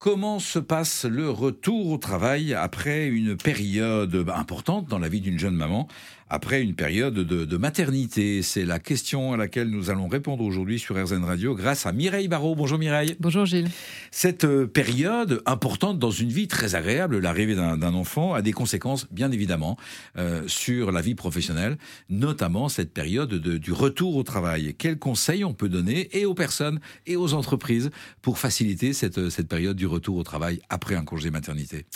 Comment se passe le retour au travail après une période importante dans la vie d'une jeune maman après une période de, maternité? C'est la question à laquelle nous allons répondre aujourd'hui sur RZN Radio grâce à Mireille Barrault. Bonjour Mireille. Bonjour Gilles. Cette euh, période importante dans une vie très agréable, l'arrivée d'un enfant, a des conséquences bien évidemment euh, sur la vie professionnelle, notamment cette période du retour au travail. Quels conseils on peut donner et aux personnes et aux entreprises pour faciliter cette, cette période du retour au travail après un congé maternité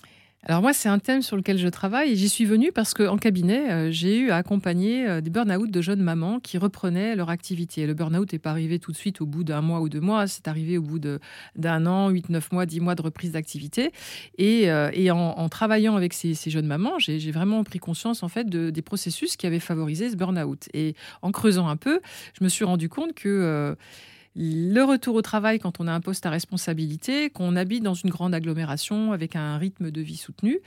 alors moi, c'est un thème sur lequel je travaille et j'y suis venue parce qu'en cabinet, euh, j'ai eu à accompagner euh, des burn-out de jeunes mamans qui reprenaient leur activité. Le burn-out n'est pas arrivé tout de suite au bout d'un mois ou deux mois, c'est arrivé au bout d'un an, huit, neuf mois, dix mois de reprise d'activité. Et, euh, en, travaillant avec ces, jeunes mamans, j'ai vraiment pris conscience en fait de, des processus qui avaient favorisé ce burn-out. Et en creusant un peu, je me suis rendu compte que le retour au travail quand on a un poste à responsabilité, qu'on habite dans une grande agglomération avec un rythme de vie soutenu,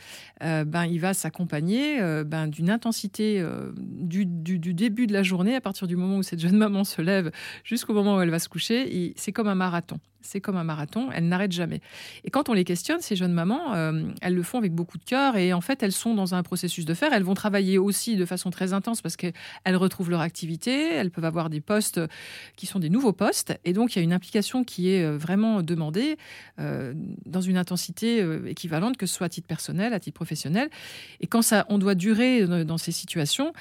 euh, ben, il va s'accompagner euh, ben, d'une intensité euh, du, début de la journée, à partir du moment où cette jeune maman se lève jusqu'au moment où elle va se coucher. C'est comme un marathon c'est comme un marathon, elles n'arrêtent jamais. Et quand on les questionne, ces jeunes mamans, euh, elles le font avec beaucoup de cœur et en fait, elles sont dans un processus de faire. Elles vont travailler aussi de façon très intense parce qu'elles retrouvent leur activité, elles peuvent avoir des postes qui sont des nouveaux postes et donc il y a une implication qui est euh, vraiment demandée euh, dans une intensité équivalente que ce soit à titre personnel, à titre professionnel. Et quand ça, on doit durer dans ces situations,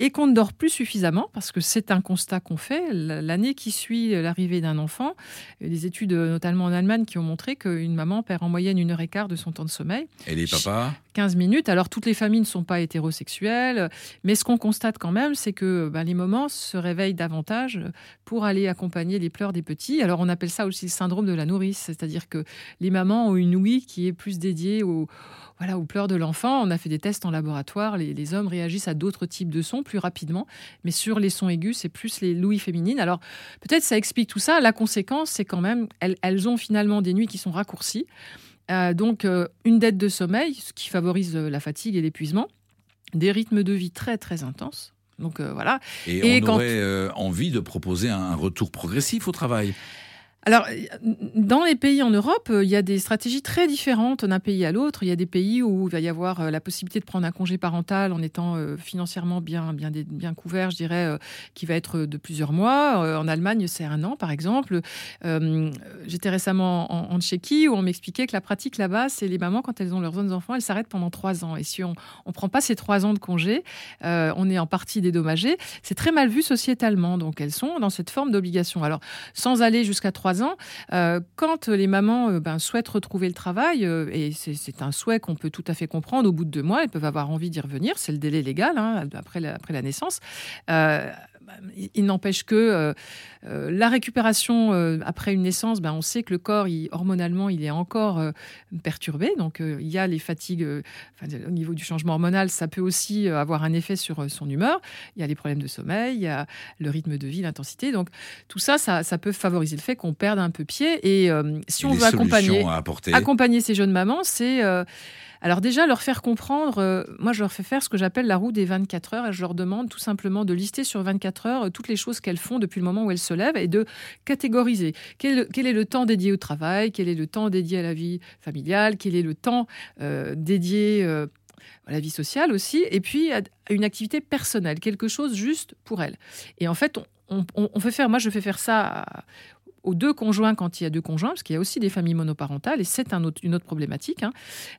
et qu'on ne dort plus suffisamment, parce que c'est un constat qu'on fait. L'année qui suit l'arrivée d'un enfant, des études notamment en Allemagne qui ont montré qu'une maman perd en moyenne une heure et quart de son temps de sommeil. Et les papas? 15 minutes. Alors toutes les familles ne sont pas hétérosexuelles, mais ce qu'on constate quand même, c'est que ben, les mamans se réveillent davantage pour aller accompagner les pleurs des petits. Alors on appelle ça aussi le syndrome de la nourrice, c'est-à-dire que les mamans ont une ouïe qui est plus dédiée aux voilà, aux pleurs de l'enfant. On a fait des tests en laboratoire. Les, hommes réagissent à d'autres types de sons plus rapidement, mais sur les sons aigus, c'est plus les louis féminines. Alors peut-être ça explique tout ça. La conséquence, c'est quand même elles, ont finalement des nuits qui sont raccourcies. Euh, donc euh, une dette de sommeil, ce qui favorise euh, la fatigue et l'épuisement, des rythmes de vie très très intenses. Donc voilà. Et, on aurait envie de proposer un retour progressif au travail? Alors, dans les pays en Europe, euh, il y a des stratégies très différentes d'un pays à l'autre. Il y a des pays où il va y avoir euh, la possibilité de prendre un congé parental en étant euh, financièrement bien, bien, bien couvert, je dirais, qui va être de plusieurs mois. En Allemagne, c'est un an, par exemple. J'étais récemment en, Tchéquie où on m'expliquait que la pratique là-bas, c'est les mamans, quand elles ont leurs jeunes enfants, elles s'arrêtent pendant trois ans. Et si on ne prend pas ces trois ans de congé, on est en partie dédommagé. C'est très mal vu sociétalement. Donc, elles sont dans cette forme d'obligation. Alors, sans aller jusqu'à trois ans, euh, quand les mamans euh, ben, souhaitent retrouver le travail, euh, et c'est un souhait qu'on peut tout à fait comprendre, au bout de deux mois, elles peuvent avoir envie d'y revenir, c'est le délai légal hein, après, la, après la naissance. Il n'empêche que la récupération après une naissance, ben, on sait que le corps, hormonalement, il est encore perturbé. Donc, il y a les fatigues au niveau du changement hormonal, ça peut aussi avoir un effet sur son humeur. Il y a les problèmes de sommeil, il y a le rythme de vie, l'intensité. Donc, tout ça, ça, ça peut favoriser le fait qu'on perdre un peu pied. Et euh, si on veut accompagner, accompagner ces jeunes mamans, c'est euh, alors déjà leur faire comprendre. Euh, moi, je leur fais faire ce que j'appelle la roue des 24 heures et je leur demande tout simplement de lister sur 24 heures toutes les choses qu'elles font depuis le moment où elles se lèvent et de catégoriser quel, est le temps dédié au travail, quel est le temps dédié à la vie familiale, quel est le temps dédié à la vie sociale aussi, et puis à une activité personnelle, quelque chose juste pour elles. Et en fait, on, on, fait faire, moi je fais faire ça aux deux conjoints quand il y a deux conjoints, parce qu'il y a aussi des familles monoparentales, et c'est un une autre problématique. Hein.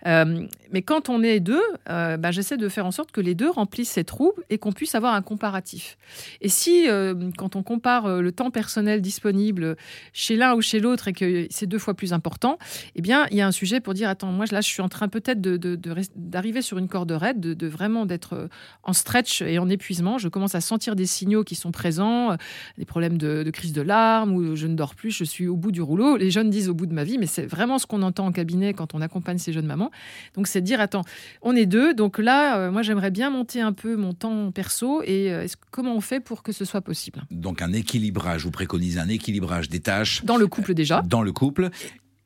Euh, mais quand on est deux, euh, bah, j'essaie de faire en sorte que les deux remplissent ces trous et qu'on puisse avoir un comparatif. Et si, euh, quand on compare le temps personnel disponible chez l'un ou chez l'autre et que c'est deux fois plus important, eh bien, il y a un sujet pour dire, attends, moi là, je suis en train peut-être d'arriver de, sur une corde raide, de, vraiment d'être en stretch et en épuisement. Je commence à sentir des signaux qui sont présents, des problèmes de crise de larmes, ou je ne dors plus, je suis au bout du rouleau. Les jeunes disent au bout de ma vie, mais c'est vraiment ce qu'on entend en cabinet quand on accompagne ces jeunes mamans. Donc c'est de dire, attends, on est deux, donc là, euh, moi j'aimerais bien monter un peu mon temps perso et euh, comment on fait pour que ce soit possible? Donc un équilibrage, vous préconisez un équilibrage des tâches. Dans le couple déjà. Dans le couple.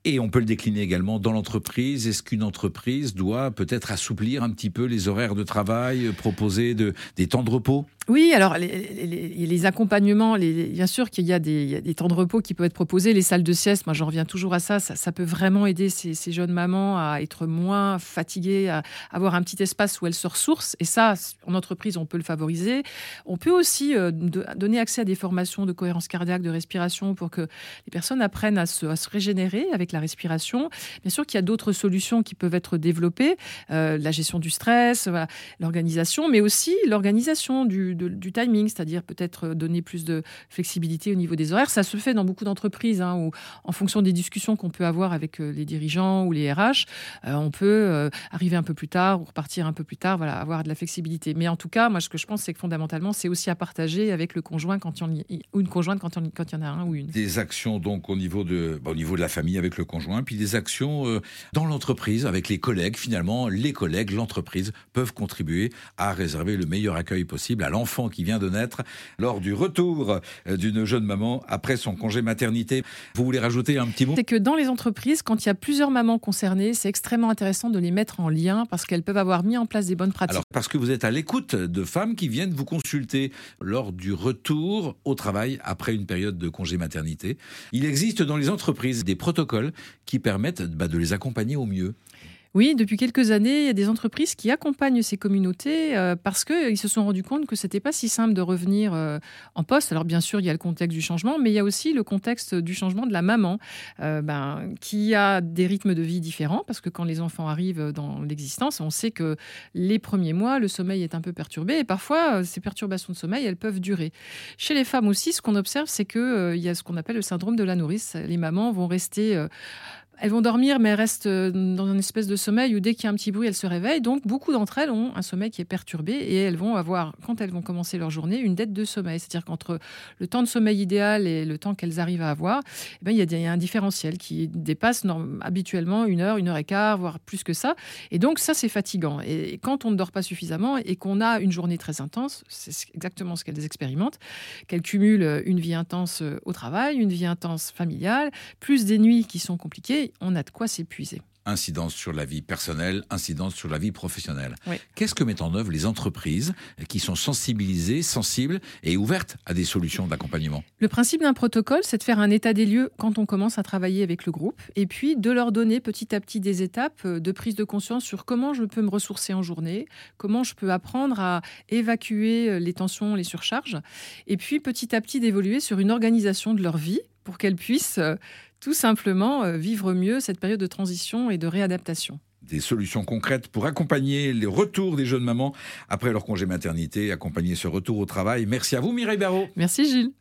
Et on peut le décliner également dans l'entreprise. Est-ce qu'une entreprise doit peut-être assouplir un petit peu les horaires de travail, proposer de, des temps de repos? Oui, alors les, accompagnements, bien sûr qu'il y, a des temps de repos qui peuvent être proposés, les salles de sieste, moi j'en reviens toujours à ça, ça, peut vraiment aider ces, jeunes mamans à être moins fatiguées, à avoir un petit espace où elles se ressourcent, et ça, en entreprise, on peut le favoriser. On peut aussi euh, donner accès à des formations de cohérence cardiaque, de respiration, pour que les personnes apprennent à se, régénérer avec la respiration. Bien sûr qu'il y a d'autres solutions qui peuvent être développées, euh, la gestion du stress, l'organisation, mais aussi l'organisation du du timing, c'est-à-dire peut-être euh, donner plus de flexibilité au niveau des horaires. Ça se fait dans beaucoup d'entreprises, hein, où en fonction des discussions qu'on peut avoir avec euh, les dirigeants ou les RH, euh, on peut arriver un peu plus tard ou repartir un peu plus tard, voilà, avoir de la flexibilité. Mais en tout cas, moi, ce que je pense, c'est que fondamentalement, c'est aussi à partager avec le conjoint quand il y ou une conjointe quand, il y en a un ou une. Des actions donc au niveau de, bah, au niveau de la famille avec le conjoint, puis des actions dans l'entreprise avec les collègues. Finalement, les collègues, l'entreprise peuvent contribuer à réserver le meilleur accueil possible à l'enfant enfant qui vient de naître lors du retour euh, d'une jeune maman après son congé maternité. Vous voulez rajouter un petit mot? C'est que dans les entreprises, quand il y a plusieurs mamans concernées, c'est extrêmement intéressant de les mettre en lien parce qu'elles peuvent avoir mis en place des bonnes pratiques. Alors, parce que vous êtes à l'écoute de femmes qui viennent vous consulter lors du retour au travail après une période de congé maternité. Il existe dans les entreprises des protocoles qui permettent bah, de les accompagner au mieux. Oui, depuis quelques années, il y a des entreprises qui accompagnent ces communautés euh, parce qu'ils se sont rendus compte que c'était pas si simple de revenir euh, en poste. Alors bien sûr, il y a le contexte du changement, mais il y a aussi le contexte du changement de la maman, euh, ben, qui a des rythmes de vie différents parce que quand les enfants arrivent dans l'existence, on sait que les premiers mois, le sommeil est un peu perturbé et parfois ces perturbations de sommeil, elles peuvent durer. Chez les femmes aussi, ce qu'on observe, c'est que il y a ce qu'on appelle le syndrome de la nourrice. Les mamans vont rester elles vont dormir, mais restent euh, dans une espèce de sommeil où dès qu'il y a un petit bruit, elles se réveillent. Donc, beaucoup d'entre elles ont un sommeil qui est perturbé et elles vont avoir, quand elles vont commencer leur journée, une dette de sommeil. C'est-à-dire qu'entre le temps de sommeil idéal et le temps qu'elles arrivent à avoir, eh ben, il, y a, un différentiel qui dépasse habituellement une heure, une heure et quart, voire plus que ça. Et donc, ça, c'est fatigant. Et quand on ne dort pas suffisamment et qu'on a une journée très intense, c'est exactement ce qu'elles expérimentent, qu'elles cumulent une vie intense au travail, une vie intense familiale, plus des nuits qui sont compliquées on a de quoi s'épuiser. Incidence sur la vie personnelle, incidence sur la vie professionnelle. Qu'est-ce que mettent en œuvre les entreprises qui sont sensibilisées, sensibles et ouvertes à des solutions d'accompagnement? Le principe d'un protocole, c'est de faire un état des lieux quand on commence à travailler avec le groupe et puis de leur donner petit à petit des étapes euh, de prise de conscience sur comment je peux me ressourcer en journée, comment je peux apprendre à évacuer euh, les tensions, les surcharges et puis petit à petit d'évoluer sur une organisation de leur vie pour qu'elles puissent euh, tout simplement euh, vivre mieux cette période de transition et de réadaptation des solutions concrètes pour accompagner les retours des jeunes mamans après leur congé maternité, accompagner ce retour au travail. Merci à vous Mireille Barrault. Merci Gilles.